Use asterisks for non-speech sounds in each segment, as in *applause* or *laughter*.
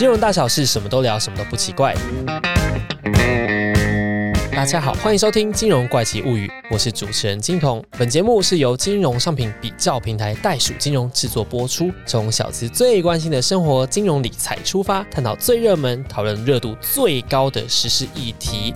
金融大小事，什么都聊，什么都不奇怪。大家好，欢迎收听《金融怪奇物语》，我是主持人金童。本节目是由金融商品比较平台袋鼠金融制作播出，从小资最关心的生活金融理财出发，探讨最热门、讨论热度最高的时事议题。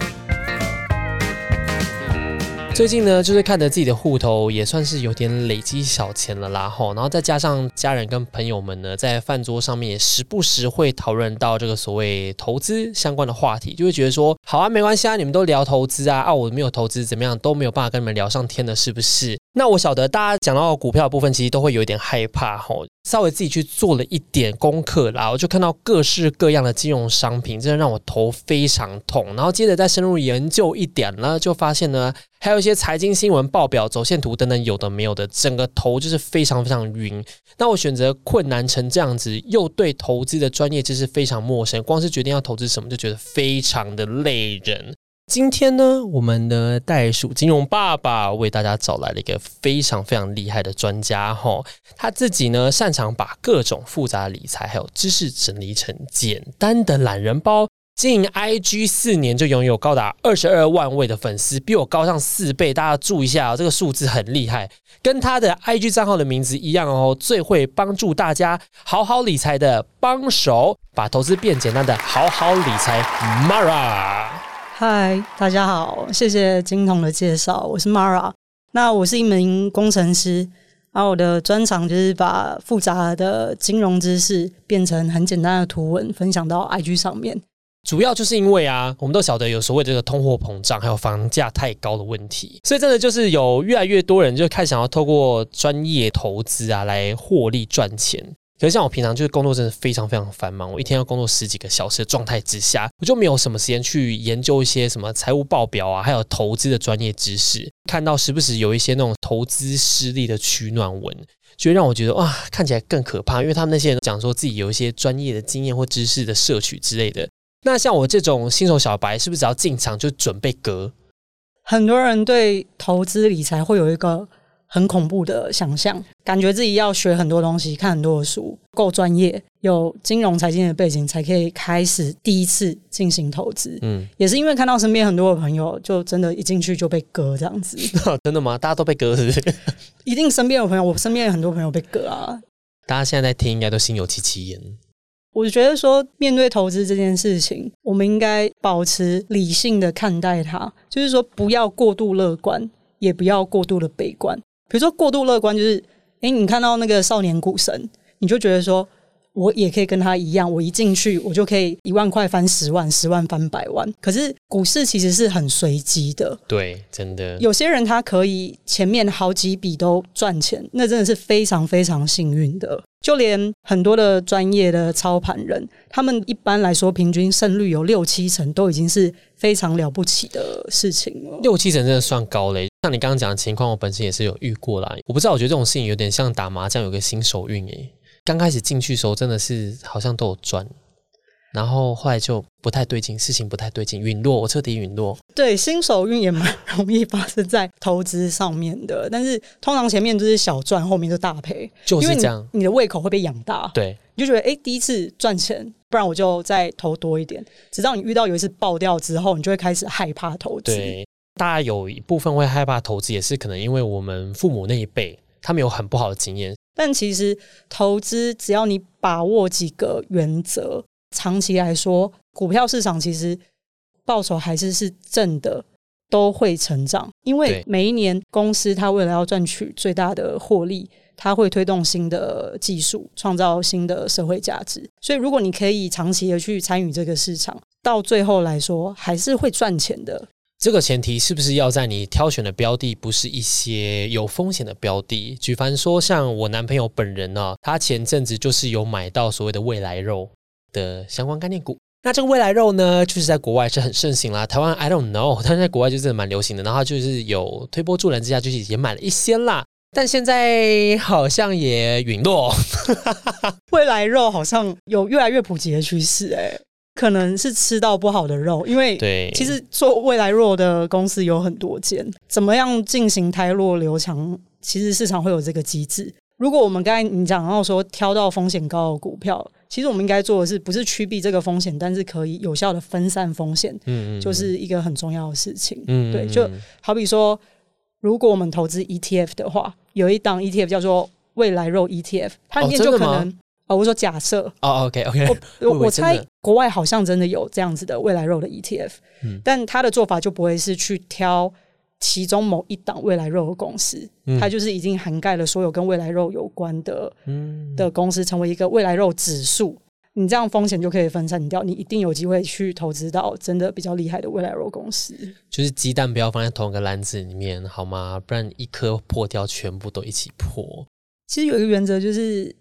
最近呢，就是看着自己的户头，也算是有点累积小钱了啦吼。然后再加上家人跟朋友们呢，在饭桌上面也时不时会讨论到这个所谓投资相关的话题，就会觉得说，好啊，没关系啊，你们都聊投资啊，啊，我没有投资怎么样都没有办法跟你们聊上天的，是不是？那我晓得大家讲到股票部分，其实都会有一点害怕吼。稍微自己去做了一点功课啦，我就看到各式各样的金融商品，真的让我头非常痛。然后接着再深入研究一点呢，就发现呢，还有一些财经新闻报表、走线图等等，有的没有的，整个头就是非常非常晕。那我选择困难成这样子，又对投资的专业知识非常陌生，光是决定要投资什么，就觉得非常的累人。今天呢，我们的袋鼠金融爸爸为大家找来了一个非常非常厉害的专家哈，他自己呢擅长把各种复杂理财还有知识整理成简单的懒人包。经营 IG 四年就拥有高达二十二万位的粉丝，比我高上四倍。大家注意一下，这个数字很厉害，跟他的 IG 账号的名字一样哦。最会帮助大家好好理财的帮手，把投资变简单的好好理财，Mara。嗨，大家好，谢谢金童的介绍，我是 Mara。那我是一名工程师，然后我的专长就是把复杂的金融知识变成很简单的图文，分享到 IG 上面。主要就是因为啊，我们都晓得有所谓这个通货膨胀，还有房价太高的问题，所以真的就是有越来越多人就开始想要透过专业投资啊来获利赚钱。可是像我平常就是工作真的非常非常繁忙，我一天要工作十几个小时的状态之下，我就没有什么时间去研究一些什么财务报表啊，还有投资的专业知识。看到时不时有一些那种投资失利的取暖文，就会让我觉得哇，看起来更可怕，因为他们那些人讲说自己有一些专业的经验或知识的摄取之类的。那像我这种新手小白，是不是只要进场就准备割？很多人对投资理财会有一个。很恐怖的想象，感觉自己要学很多东西，看很多的书，够专业，有金融财经的背景，才可以开始第一次进行投资。嗯，也是因为看到身边很多的朋友，就真的一进去就被割这样子。*laughs* 真的吗？大家都被割是不是？*laughs* 一定身边有朋友，我身边有很多朋友被割啊。大家现在在听，应该都心有戚戚焉。我觉得说，面对投资这件事情，我们应该保持理性的看待它，就是说，不要过度乐观，也不要过度的悲观。比如说过度乐观，就是哎，你看到那个少年股神，你就觉得说，我也可以跟他一样，我一进去我就可以一万块翻十万，十万翻百万。可是股市其实是很随机的，对，真的。有些人他可以前面好几笔都赚钱，那真的是非常非常幸运的。就连很多的专业的操盘人，他们一般来说平均胜率有六七成，都已经是非常了不起的事情了。六七成真的算高嘞。像你刚刚讲的情况，我本身也是有遇过啦。我不知道，我觉得这种事情有点像打麻将，有个新手运诶。刚开始进去的时候，真的是好像都有赚。然后后来就不太对劲，事情不太对劲，陨落，我彻底陨落。对，新手运也蛮 *laughs* 容易发生在投资上面的，但是通常前面就是小赚，后面就大赔，就是这样。你的胃口会被养大，对，你就觉得哎，第一次赚钱，不然我就再投多一点。直到你遇到有一次爆掉之后，你就会开始害怕投资。对，大家有一部分会害怕投资，也是可能因为我们父母那一辈，他们有很不好的经验。但其实投资，只要你把握几个原则。长期来说，股票市场其实报酬还是是正的，都会成长。因为每一年公司它为了要赚取最大的获利，它会推动新的技术，创造新的社会价值。所以，如果你可以长期的去参与这个市场，到最后来说还是会赚钱的。这个前提是不是要在你挑选的标的不是一些有风险的标的？举凡说，像我男朋友本人呢，他前阵子就是有买到所谓的未来肉。的相关概念股，那这个未来肉呢，就是在国外是很盛行啦。台湾 I don't know，但是在国外就真的蛮流行的。然后就是有推波助澜之下，就是也买了一些啦。但现在好像也陨落。*laughs* 未来肉好像有越来越普及的趋势，哎，可能是吃到不好的肉，因为对，其实做未来肉的公司有很多间，怎么样进行胎弱留强，其实市场会有这个机制。如果我们刚才你讲到说挑到风险高的股票。其实我们应该做的是，不是趋避这个风险，但是可以有效的分散风险，嗯就是一个很重要的事情。嗯对就好比说，如果我们投资 ETF 的话，有一档 ETF 叫做未来肉 ETF，它里面就可能。哦，我说假设，哦，OK OK，我我 *laughs* 猜国外好像真的有这样子的未来肉的 ETF，、嗯。但他的做法就不会是去挑其中某一档未来肉的公司，嗯它就是已经涵盖了所有跟未来肉有关的嗯的公司，成为一个未来肉指数。你这样风险就可以分散掉，你一定有机会去投资到真的比较厉害的未来肉公司。就是鸡蛋不要放在同一个篮子里面，好吗？不然一颗破掉，全部都一起破。其实有一个原则就是，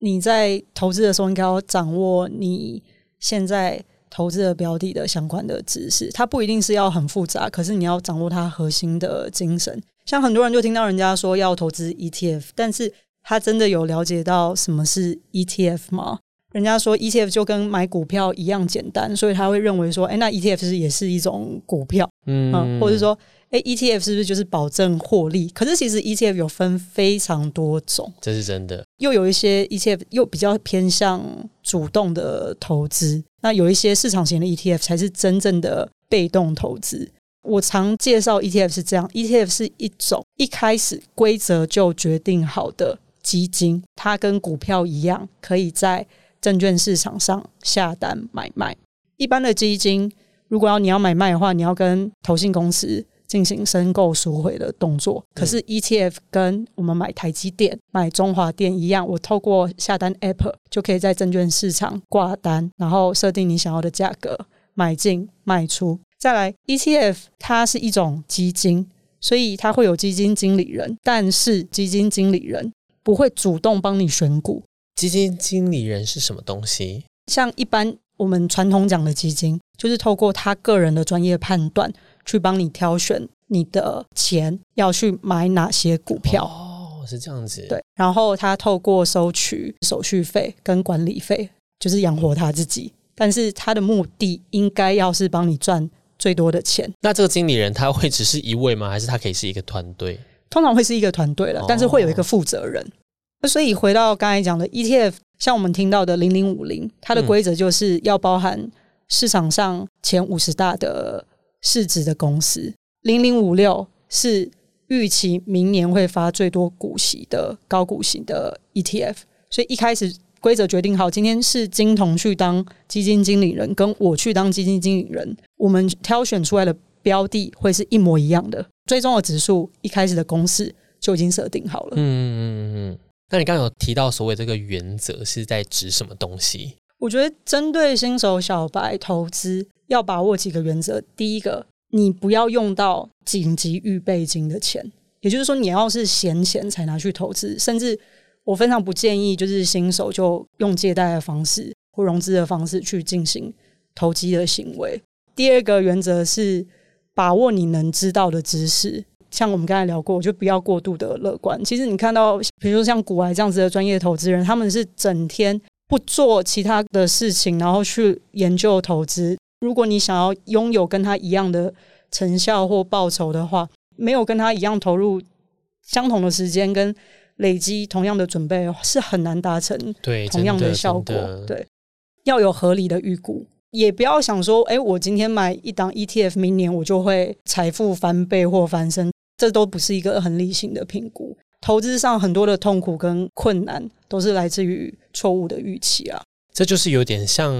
你在投资的时候应该要掌握你现在投资的标的的相关的知识。它不一定是要很复杂，可是你要掌握它核心的精神。像很多人就听到人家说要投资 ETF，但是他真的有了解到什么是 ETF 吗？人家说 ETF 就跟买股票一样简单，所以他会认为说，哎，那 ETF 是也是一种股票。嗯嗯，或者说，哎，ETF 是不是就是保证获利？可是其实 ETF 有分非常多种，这是真的。又有一些 ETF 又比较偏向主动的投资，那有一些市场型的 ETF 才是真正的被动投资。我常介绍 ETF 是这样，ETF 是一种一开始规则就决定好的基金，它跟股票一样，可以在证券市场上下单买卖。一般的基金，如果要你要买卖的话，你要跟投信公司进行申购赎回的动作。可是 ETF 跟我们买台积电、买中华电一样，我透过下单 App 就可以在证券市场挂单，然后设定你想要的价格，买进卖出。再来，ETF 它是一种基金，所以它会有基金经理人，但是基金经理人不会主动帮你选股，基金经理人是什么东西？像一般我们传统讲的基金，就是透过他个人的专业判断，去帮你挑选你的钱要去买哪些股票。哦，是这样子。，对，然后他透过收取手续费跟管理费，就是养活他自己。但是他的目的应该要是帮你赚最多的钱，那这个经理人他会只是一位吗？还是他可以是一个团队？通常会是一个团队了哦，但是会有一个负责人。那所以回到刚才讲的 ETF，像我们听到的零零五零，它的嗯规则就是要包含市场上前五十大的市值的公司，零零五六是预期明年会发最多股息的高股息的 ETF，所以一开始。规则决定好，今天是金童去当基金经理人，跟我去当基金经理人，我们挑选出来的标的会是一模一样的。最终的指数一开始的公式就已经设定好了。嗯嗯嗯嗯。那你刚刚有提到所谓这个原则是在指什么东西？我觉得针对新手小白投资要把握几个原则。第一个，你不要用到紧急预备金的钱，也就是说，你要是闲钱才拿去投资，甚至我非常不建议就是新手就用借贷的方式或融资的方式去进行投机的行为。第二个原则是把握你能知道的知识。像我们刚才聊过，就不要过度的乐观。其实你看到，比如说像古埃这样子的专业投资人，他们是整天不做其他的事情，然后去研究投资。如果你想要拥有跟他一样的成效或报酬的话，没有跟他一样投入相同的时间跟累积同样的准备，是很难达成对，同样的效果。对，要有合理的预估，也不要想说，哎，我今天买一档 ETF，明年我就会财富翻倍或翻身，这都不是一个很理性的评估。投资上很多的痛苦跟困难，都是来自于错误的预期啊。这就是有点像，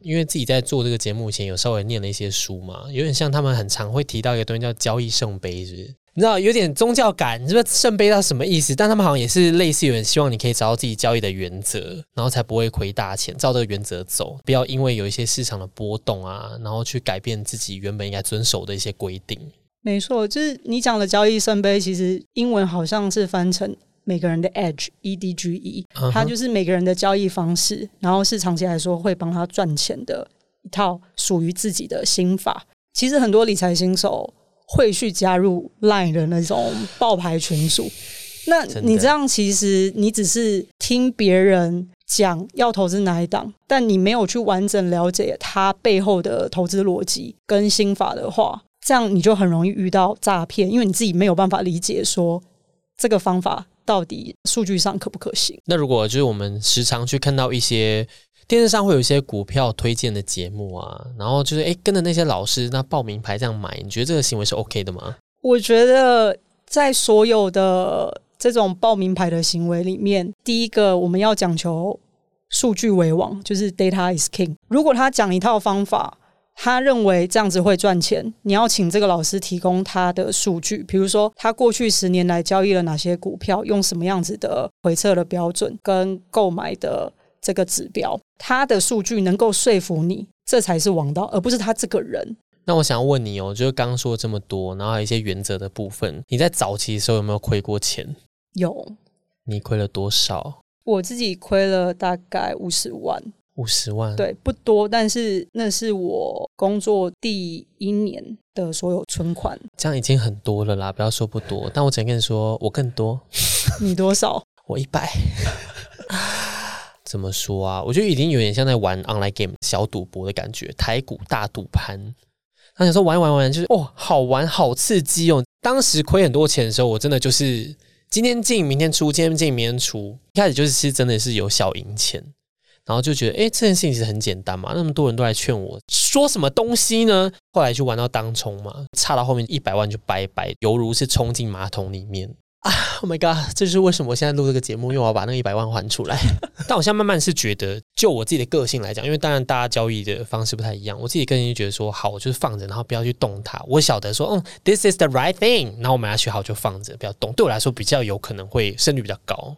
因为自己在做这个节目前有稍微念了一些书嘛，有点像他们很常会提到一个东西叫交易圣杯，是不是？你知道有点宗教感，是不是圣杯到什么意思？但他们好像也是类似有点希望你可以找到自己交易的原则，然后才不会亏大钱，照这个原则走，不要因为有一些市场的波动啊，然后去改变自己原本应该遵守的一些规定。没错，就是你讲的交易圣杯，其实英文好像是翻成每个人的 edge，e d g e，它就是每个人的交易方式，然后是长期来说会帮他赚钱的一套属于自己的心法。其实很多理财新手会去加入 Line 的那种爆牌群组，那你这样其实你只是听别人讲要投资哪一档，但你没有去完整了解它背后的投资逻辑跟心法的话，这样你就很容易遇到诈骗，因为你自己没有办法理解说这个方法到底数据上可不可行。那如果就是我们时常去看到一些电视上会有一些股票推荐的节目啊，然后就是哎跟着那些老师那报名牌这样买，你觉得这个行为是 OK 的吗？我觉得在所有的这种报名牌的行为里面，第一个我们要讲求数据为王，就是 data is king。如果他讲一套方法，他认为这样子会赚钱，你要请这个老师提供他的数据，比如说他过去十年来交易了哪些股票，用什么样子的回测的标准跟购买的这个指标，他的数据能够说服你，这才是王道，而不是他这个人。那我想要问你哦，就是刚刚说了这么多，然后还有一些原则的部分，你在早期的时候有没有亏过钱？有，你亏了多少？我自己亏了大概五十万。五十万，对，不多，但是那是我工作第一年的所有存款，这样已经很多了啦。不要说不多，但我只能跟你说，我更多。*laughs* 你多少？我一百。*laughs* 怎么说啊？我觉得已经有点像在玩 online game 小赌博的感觉，台股大赌盘。他想说玩玩玩，就是哦，好玩，好刺激哦。当时亏很多钱的时候，我真的就是今天进，明天出，今天进，明天出。一开始就是其实真的是有小赢钱。然后就觉得，哎，这件事情其实很简单嘛，那么多人都来劝我，说什么东西呢？后来就玩到当冲嘛，差到后面一百万就拜拜，犹如是冲进马桶里面啊！Oh my god，这就是为什么我现在录这个节目，因为我要把那一百万还出来。*laughs* 但我现在慢慢是觉得，就我自己的个性来讲，因为当然大家交易的方式不太一样，我自己个性就觉得说，好，我就是放着，然后不要去动它。我晓得说，嗯，this is the right thing，然后我买下去好就放着，不要动。对我来说，比较有可能会胜率比较高。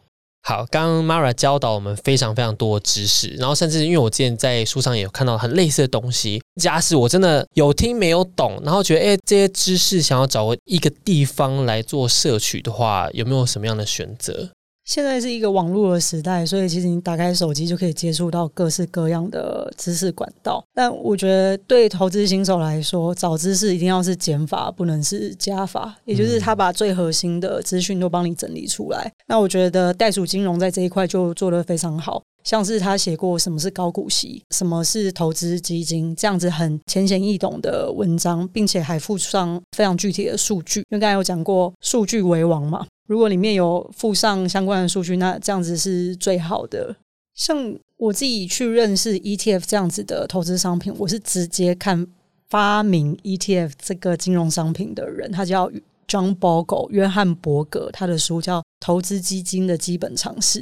好，刚刚 Mara 教导我们非常非常多的知识，然后甚至因为我之前在书上也有看到很类似的东西。假使我真的有听没有懂，然后觉得哎这些知识想要找一个地方来做摄取的话，有没有什么样的选择？现在是一个网络的时代，所以其实你打开手机就可以接触到各式各样的知识管道。但我觉得对投资新手来说，找知识一定要是减法，不能是加法。也就是他把最核心的资讯都帮你整理出来。那我觉得袋鼠金融在这一块就做得非常好，像是他写过什么是高股息，什么是投资基金，这样子很浅显易懂的文章，并且还附上非常具体的数据。因为刚才有讲过，数据为王嘛。如果里面有附上相关的数据，那这样子是最好的。像我自己去认识 ETF 这样子的投资商品，我是直接看发明 ETF 这个金融商品的人，他叫 John Bogle 约翰伯格，他的书叫《投资基金的基本常识》。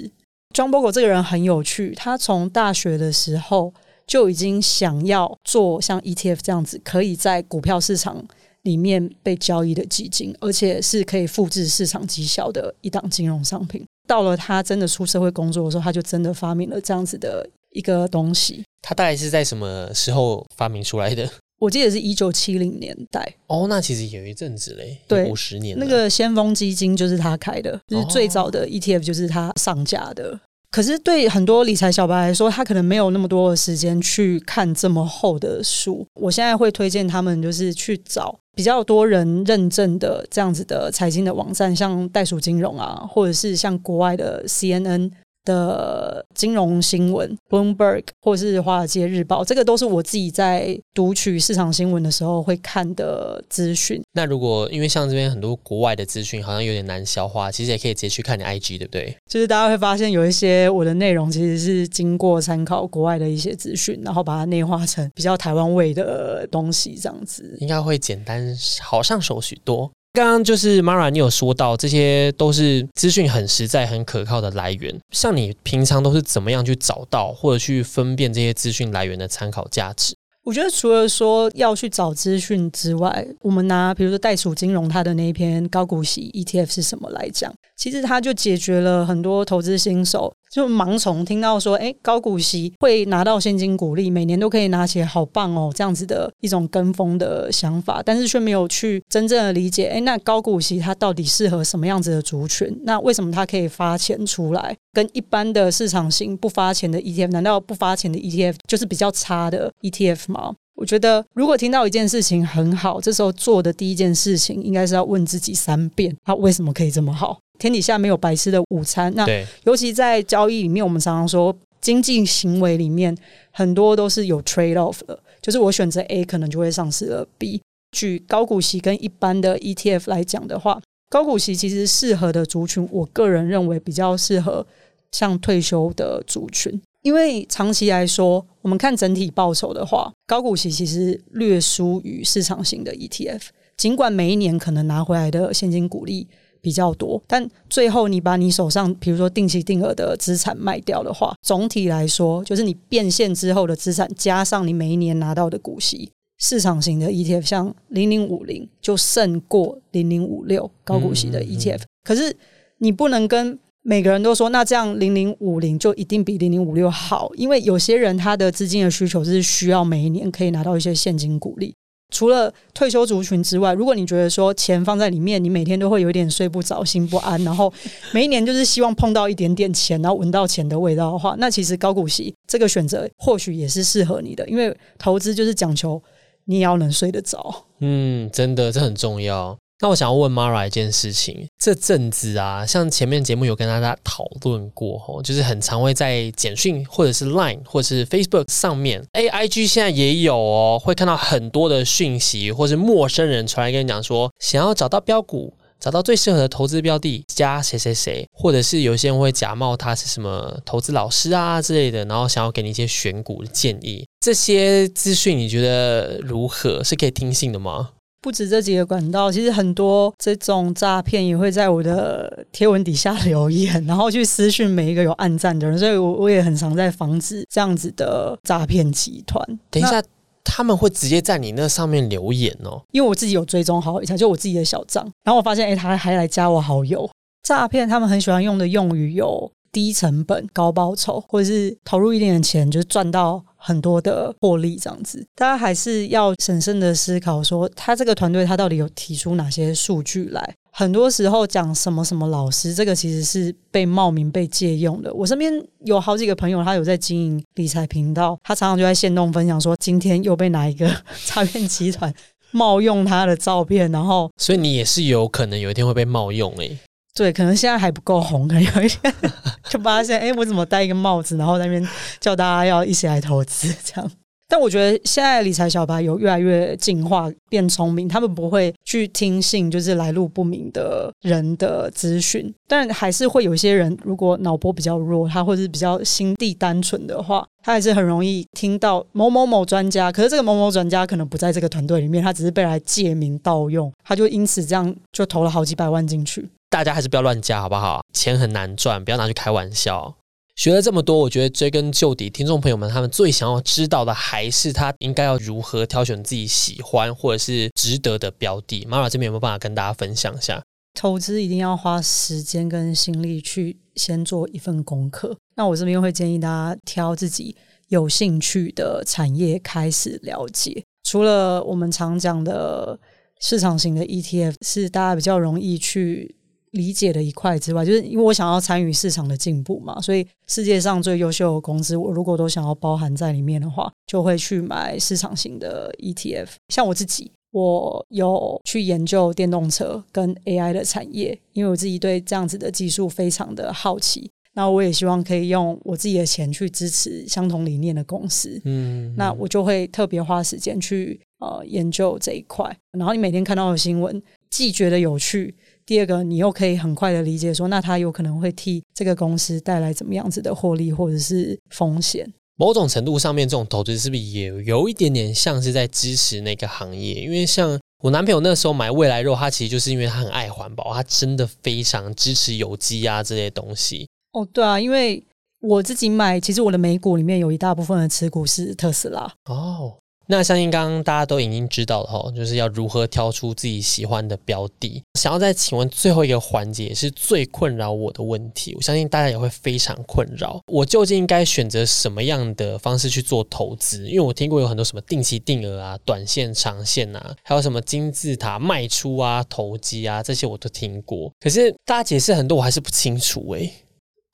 John Bogle 这个人很有趣，他从大学的时候就已经想要做像 ETF 这样子，可以在股票市场。里面被交易的基金，而且是可以复制市场绩效的一档金融商品。到了他真的出社会工作的时候，他就真的发明了这样子的一个东西。他大概是在什么时候发明出来的？我记得是一九七零年代。哦，那其实有一阵子嘞，对，五十年。那个先锋基金就是他开的，就是最早的 ETF 就是他上架的。可是对很多理财小白来说，他可能没有那么多的时间去看这么厚的书。我现在会推荐他们，就是去找比较多人认证的这样子的财经的网站，像袋鼠金融啊，或者是像国外的 CNN。的金融新闻，Bloomberg 或是华尔街日报，这个都是我自己在读取市场新闻的时候会看的资讯。那如果因为像这边很多国外的资讯好像有点难消化，其实也可以直接去看你 IG，对不对？就是大家会发现有一些我的内容其实是经过参考国外的一些资讯，然后把它内化成比较台湾味的东西，这样子应该会简单好上手许多。刚刚就是 Mara，你有说到这些都是资讯很实在、很可靠的来源。像你平常都是怎么样去找到或者去分辨这些资讯来源的参考价值？我觉得除了说要去找资讯之外，我们拿比如说袋鼠金融它的那一篇高股息 ETF 是什么来讲，其实它就解决了很多投资新手就盲从听到说，哎，高股息会拿到现金股利，每年都可以拿起来，好棒哦，这样子的一种跟风的想法，但是却没有去真正的理解，哎，那高股息它到底适合什么样子的族群？那为什么它可以发钱出来？跟一般的市场型不发钱的 ETF，难道不发钱的 ETF 就是比较差的 ETF 吗？我觉得，如果听到一件事情很好，这时候做的第一件事情，应该是要问自己三遍：它为什么可以这么好？天底下没有白吃的午餐。那尤其在交易里面，我们常常说，经济行为里面很多都是有 trade off 的，就是我选择 A，可能就会丧失了 B。举高股息跟一般的 ETF 来讲的话，高股息其实适合的族群，我个人认为比较适合。像退休的族群，因为长期来说，我们看整体报酬的话，高股息其实略输于市场型的 ETF。尽管每一年可能拿回来的现金股利比较多，但最后你把你手上比如说定期定额的资产卖掉的话，总体来说，就是你变现之后的资产加上你每一年拿到的股息，市场型的 ETF 像零零五零就胜过零零五六高股息的 ETF。可是你不能跟每个人都说，那这样零零五零就一定比零零五六好，因为有些人他的资金的需求是需要每一年可以拿到一些现金股利。除了退休族群之外，如果你觉得说钱放在里面，你每天都会有点睡不着、心不安，然后每一年就是希望碰到一点点钱，然后闻到钱的味道的话，那其实高股息这个选择或许也是适合你的，因为投资就是讲求你也要能睡得着。嗯，真的，这很重要。那我想要问 Mara 一件事情，这阵子啊，像前面节目有跟大家讨论过吼，就是很常会在简讯或者是 Line 或者是 Facebook 上面，AIG 现在也有哦，会看到很多的讯息，或是陌生人传来跟你讲说，想要找到标股，找到最适合的投资标的，加谁谁谁，或者是有些人会假冒他是什么投资老师啊之类的，然后想要给你一些选股的建议，这些资讯你觉得如何？是可以听信的吗？不止这几个管道，其实很多这种诈骗也会在我的贴文底下留言，然后去私讯每一个有暗赞的人，所以我我也很常在防止这样子的诈骗集团。等一下，他们会直接在你那上面留言哦，因为我自己有追踪好一下，就我自己的小账，然后我发现，哎，他还来加我好友。诈骗他们很喜欢用的用语有低成本、高报酬，或者是投入一点点钱就赚到。很多的获利这样子，大家还是要审慎的思考，说他这个团队他到底有提出哪些数据来？很多时候讲什么什么老师，这个其实是被冒名被借用的。我身边有好几个朋友，他有在经营理财频道，他常常就在线动分享说，今天又被哪一个 *laughs* 诈骗集团冒用他的照片，然后，所以你也是有可能有一天会被冒用诶。对，可能现在还不够红，可能有一天就就发现，哎，我怎么戴一个帽子，然后那边叫大家要一起来投资这样。但我觉得现在理财小白有越来越进化、变聪明，他们不会去听信就是来路不明的人的资讯，但还是会有一些人，如果脑波比较弱，他或者是比较心地单纯的话，他还是很容易听到某某某专家，可是这个某某专家可能不在这个团队里面，他只是被来借名盗用，他就因此这样就投了好几百万进去。大家还是不要乱加，好不好？钱很难赚，不要拿去开玩笑。学了这么多，我觉得追根究底，听众朋友们他们最想要知道的，还是他应该要如何挑选自己喜欢或者是值得的标的。妈妈这边有没有办法跟大家分享一下？投资一定要花时间跟心力去先做一份功课。那我这边会建议大家挑自己有兴趣的产业开始了解。除了我们常讲的。市场型的 ETF 是大家比较容易去理解的一块之外，就是因为我想要参与市场的进步嘛，所以世界上最优秀的公司，我如果都想要包含在里面的话，就会去买市场型的 ETF。像我自己，我有去研究电动车跟 AI 的产业，因为我自己对这样子的技术非常的好奇。那我也希望可以用我自己的钱去支持相同理念的公司。嗯，那我就会特别花时间去。呃，研究这一块，然后你每天看到的新闻，既觉得有趣，第二个你又可以很快的理解说，那他有可能会替这个公司带来怎么样子的获利或者是风险。某种程度上面，这种投资是不是也有一点点像是在支持那个行业？因为像我男朋友那时候买未来肉，他其实就是因为他很爱环保，他真的非常支持有机啊这些东西。哦，对啊，因为我自己买，其实我的美股里面有一大部分的持股是特斯拉。哦。那相信刚刚大家都已经知道了哈，就是要如何挑出自己喜欢的标的。想要再请问最后一个环节，是最困扰我的问题。我相信大家也会非常困扰，我究竟应该选择什么样的方式去做投资？因为我听过有很多什么定期定额啊、短线、长线啊，还有什么金字塔卖出啊、投机啊，这些我都听过。可是大家解释很多，我还是不清楚诶。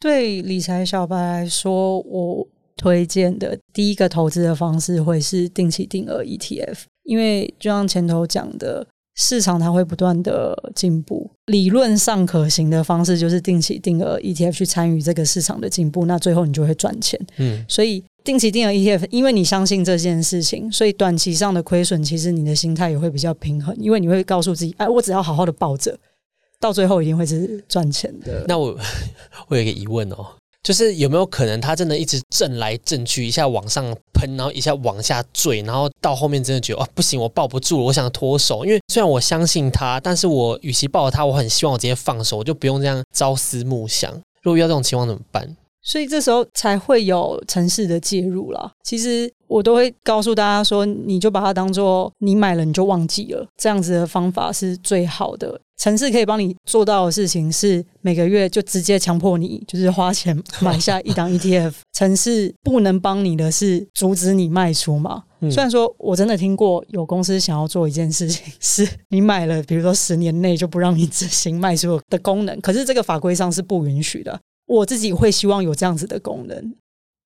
对理财小白来说，我。推荐的第一个投资的方式会是定期定额 ETF，因为就像前头讲的，市场它会不断的进步，理论上可行的方式就是定期定额 ETF 去参与这个市场的进步，那最后你就会赚钱。嗯，所以定期定额 ETF，因为你相信这件事情，所以短期上的亏损，其实你的心态也会比较平衡，因为你会告诉自己，哎，我只要好好的抱着，到最后一定会是赚钱的。那我 *laughs* 我有一个疑问哦。就是有没有可能他真的一直震来震去，一下往上喷，然后一下往下坠，然后到后面真的觉得啊不行，我抱不住了，我想脱手。因为虽然我相信他，但是我与其抱着他，我很希望我直接放手，我就不用这样朝思暮想。如果遇到这种情况怎么办？所以这时候才会有城市的介入了。其实我都会告诉大家说，你就把它当做你买了你就忘记了，这样子的方法是最好的。城市可以帮你做到的事情是每个月就直接强迫你就是花钱买下一档 ETF。*laughs* 城市不能帮你的是阻止你卖出嘛？虽然说我真的听过有公司想要做一件事情，是你买了，比如说十年内就不让你执行卖出的功能，可是这个法规上是不允许的。我自己会希望有这样子的功能。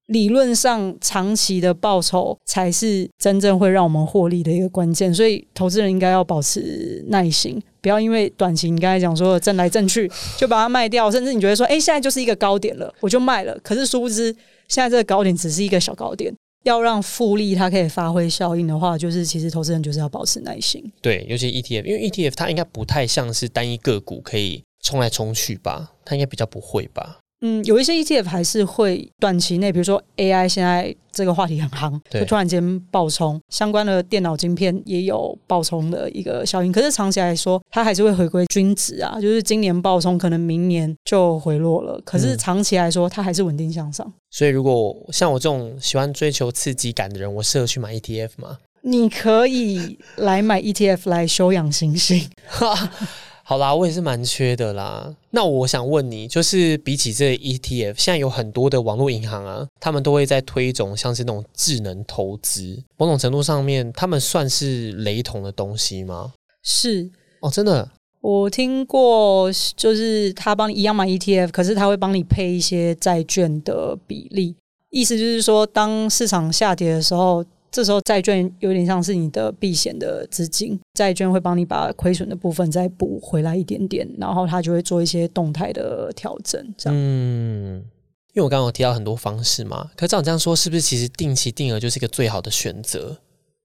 理论上，长期的报酬才是真正会让我们获利的一个关键。所以，投资人应该要保持耐心，不要因为短期你刚才讲说挣来挣去就把它卖掉，甚至你觉得说，哎，现在就是一个高点了，我就卖了。可是殊不知，现在这个高点只是一个小高点。要让复利它可以发挥效应的话，就是其实投资人就是要保持耐心。对，尤其 ETF，因为 ETF 它应该不太像是单一个股可以冲来冲去吧？它应该比较不会吧？嗯，有一些 ETF 还是会短期内，比如说 AI 现在这个话题很夯，就突然间爆冲，相关的电脑晶片也有爆冲的一个效应。可是长期来说，它还是会回归均值啊，就是今年爆冲，可能明年就回落了。可是长期来说，它还是稳定向上。所以，如果像我这种喜欢追求刺激感的人，我适合去买 ETF 吗？你可以来买 ETF 来修养心性。*laughs* *laughs* 好啦，我也是蛮缺的啦。那我想问你，就是比起这 ETF，现在有很多的网络银行啊，他们都会在推一种像是那种智能投资，某种程度上面，他们算是雷同的东西吗？是哦，真的，我听过，就是他帮你一样买 ETF，可是他会帮你配一些债券的比例，意思就是说，当市场下跌的时候。这时候债券有点像是你的避险的资金，债券会帮你把亏损的部分再补回来一点点，然后它就会做一些动态的调整。这样，嗯，因为我刚刚有提到很多方式嘛，可照你这样说，是不是其实定期定额就是一个最好的选择？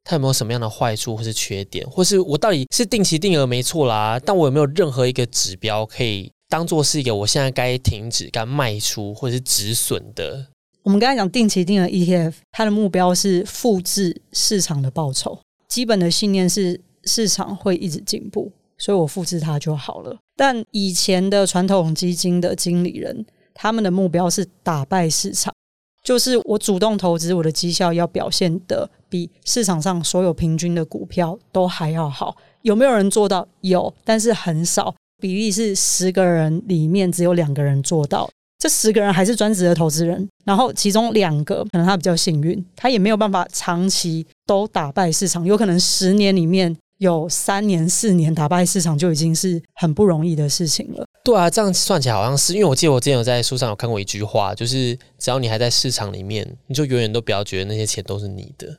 它有没有什么样的坏处或是缺点？或是我到底是定期定额没错啦，但我有没有任何一个指标可以当做是一个我现在该停止、该卖出或是止损的？我们刚才讲定期定额 ETF，它的目标是复制市场的报酬。基本的信念是市场会一直进步，所以我复制它就好了。但以前的传统基金的经理人，他们的目标是打败市场，就是我主动投资，我的绩效要表现的比市场上所有平均的股票都还要好。有没有人做到？有，但是很少，比例是十个人里面只有两个人做到。这十个人还是专职的投资人，然后其中两个可能他比较幸运，他也没有办法长期都打败市场，有可能十年里面有三年、四年打败市场就已经是很不容易的事情了。对啊，这样算起来好像是，因为我记得我之前有在书上有看过一句话，就是只要你还在市场里面，你就永远都不要觉得那些钱都是你的。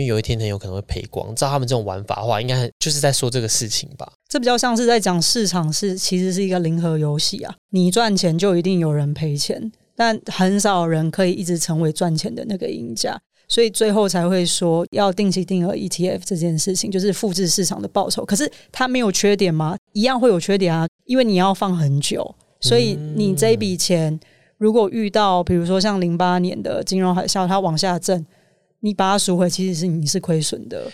因为有一天很有可能会赔光，照他们这种玩法的话，应该就是在说这个事情吧。这比较像是在讲市场是其实是一个零和游戏啊，你赚钱就一定有人赔钱，但很少人可以一直成为赚钱的那个赢家，所以最后才会说要定期定额 ETF 这件事情，就是复制市场的报酬。可是它没有缺点吗？一样会有缺点啊，因为你要放很久，所以你这一笔钱如果遇到比如说像零八年的金融海啸，它往下震。你把它赎回，其实是你是亏损的。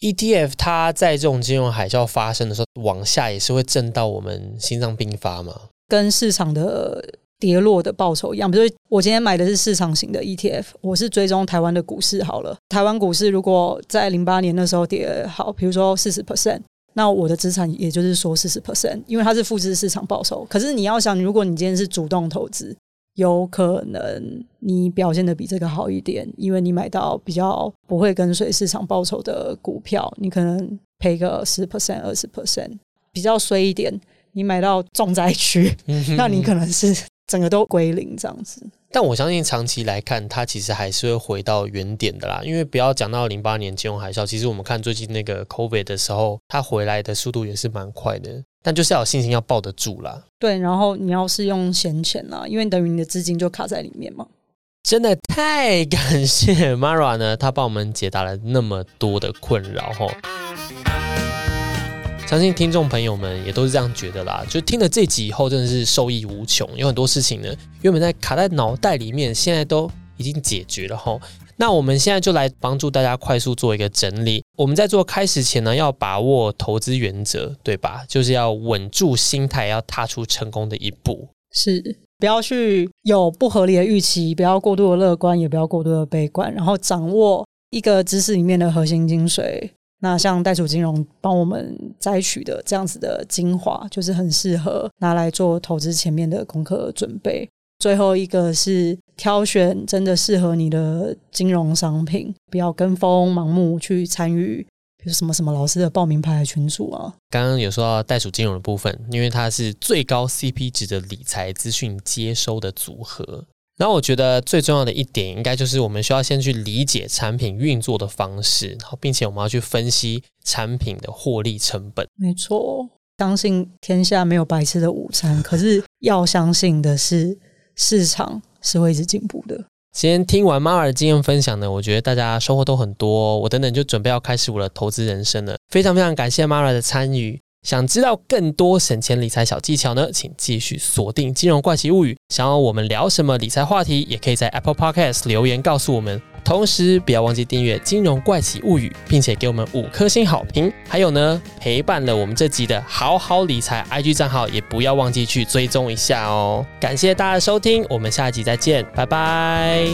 ETF 它在这种金融海啸发生的时候，往下也是会震到我们心脏病发嘛？跟市场的跌落的报酬一样。比如我今天买的是市场型的 ETF，我是追踪台湾的股市好了。台湾股市如果在零八年那时候跌好，比如说四十 percent，那我的资产也就是说四十 percent，因为它是复制市场报酬。可是你要想，如果你今天是主动投资。有可能你表现的比这个好一点，因为你买到比较不会跟随市场报酬的股票，你可能赔个十 percent、二十 percent，比较衰一点。你买到重灾区，那你可能是整个都归零这样子。但我相信长期来看，它其实还是会回到原点的啦。因为不要讲到零八年金融海啸，其实我们看最近那个 COVID 的时候，它回来的速度也是蛮快的。但就是要有信心，要抱得住啦。对，然后你要是用闲钱啦，因为等于你的资金就卡在里面嘛。真的太感谢 Mara 呢，她帮我们解答了那么多的困扰哈。相信听众朋友们也都是这样觉得啦。就听了这集以后，真的是受益无穷。有很多事情呢，原本在卡在脑袋里面，现在都已经解决了吼。那我们现在就来帮助大家快速做一个整理。我们在做开始前呢，要把握投资原则，对吧？就是要稳住心态，要踏出成功的一步。是，不要去有不合理的预期，不要过度的乐观，也不要过度的悲观，然后掌握一个知识里面的核心精髓。那像袋鼠金融帮我们摘取的这样子的精华，就是很适合拿来做投资前面的功课准备。最后一个是挑选真的适合你的金融商品，不要跟风盲目去参与，比如什么什么老师的报名牌群组啊。刚刚有说到袋鼠金融的部分，因为它是最高 CP 值的理财资讯接收的组合。然后我觉得最重要的一点，应该就是我们需要先去理解产品运作的方式，然后并且我们要去分析产品的获利成本。没错，相信天下没有白吃的午餐，可是要相信的是。市场是会一直进步的。今天听完妈妈的经验分享呢，我觉得大家收获都很多。我等等就准备要开始我的投资人生了。非常非常感谢妈妈的参与。想知道更多省钱理财小技巧呢，请继续锁定《金融怪奇物语》。想要我们聊什么理财话题，也可以在 Apple Podcast 留言告诉我们。同时，不要忘记订阅《金融怪奇物语》，并且给我们五颗星好评。还有呢，陪伴了我们这集的好好理财 IG 账号，也不要忘记去追踪一下哦。感谢大家收听，我们下一集再见，拜拜。